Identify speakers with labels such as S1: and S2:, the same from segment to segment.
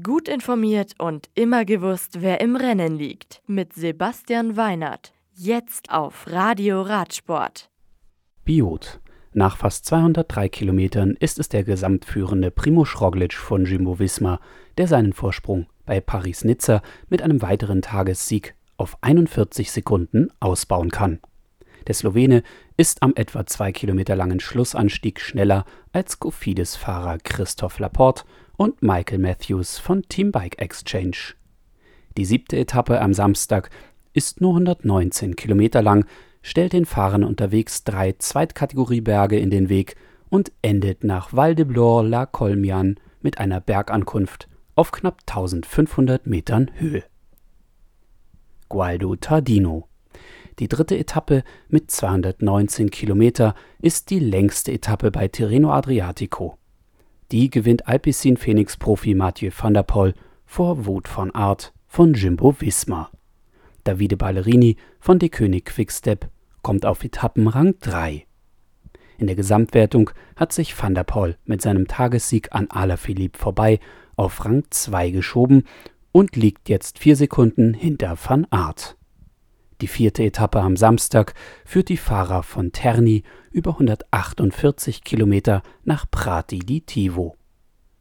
S1: Gut informiert und immer gewusst, wer im Rennen liegt. Mit Sebastian Weinert. Jetzt auf Radio Radsport.
S2: Biot. Nach fast 203 Kilometern ist es der gesamtführende Primo Roglic von Jumbo Visma, der seinen Vorsprung bei Paris-Nizza mit einem weiteren Tagessieg auf 41 Sekunden ausbauen kann. Der Slowene ist am etwa zwei Kilometer langen Schlussanstieg schneller als Cofidis-Fahrer Christoph Laporte und Michael Matthews von Team Bike Exchange. Die siebte Etappe am Samstag ist nur 119 Kilometer lang, stellt den Fahrern unterwegs drei Zweitkategorieberge in den Weg und endet nach Val de Blore la Colmian mit einer Bergankunft auf knapp 1500 Metern Höhe. Gualdo Tardino die dritte Etappe mit 219 Kilometer ist die längste Etappe bei Tirreno Adriatico. Die gewinnt Alpecin Phoenix-Profi Mathieu van der Poel vor Wout van Aert von Jimbo Visma. Davide Ballerini von De König Quickstep kommt auf Etappenrang 3. In der Gesamtwertung hat sich Van der Poel mit seinem Tagessieg an Alaphilippe vorbei auf Rang 2 geschoben und liegt jetzt vier Sekunden hinter Van Aert. Die vierte Etappe am Samstag führt die Fahrer von Terni über 148 Kilometer nach Prati di Tivo.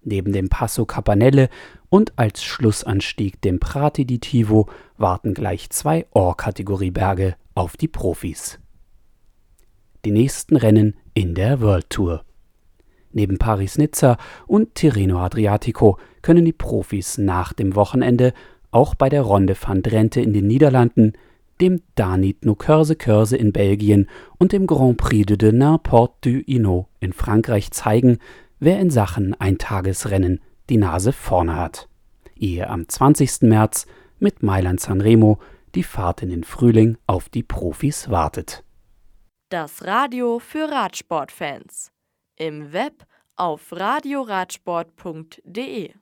S2: Neben dem Passo Capanelle und als Schlussanstieg dem Prati di Tivo warten gleich zwei Or-Kategorie-Berge auf die Profis. Die nächsten Rennen in der World Tour. Neben Paris-Nizza und Tirreno Adriatico können die Profis nach dem Wochenende auch bei der Ronde van Drenthe in den Niederlanden dem Danit no Curse in Belgien und dem Grand Prix de Denain Porte du Hainaut in Frankreich zeigen, wer in Sachen Eintagesrennen die Nase vorne hat. Ehe am 20. März mit Mailand Sanremo die Fahrt in den Frühling auf die Profis wartet.
S1: Das Radio für Radsportfans. Im Web auf radioradsport.de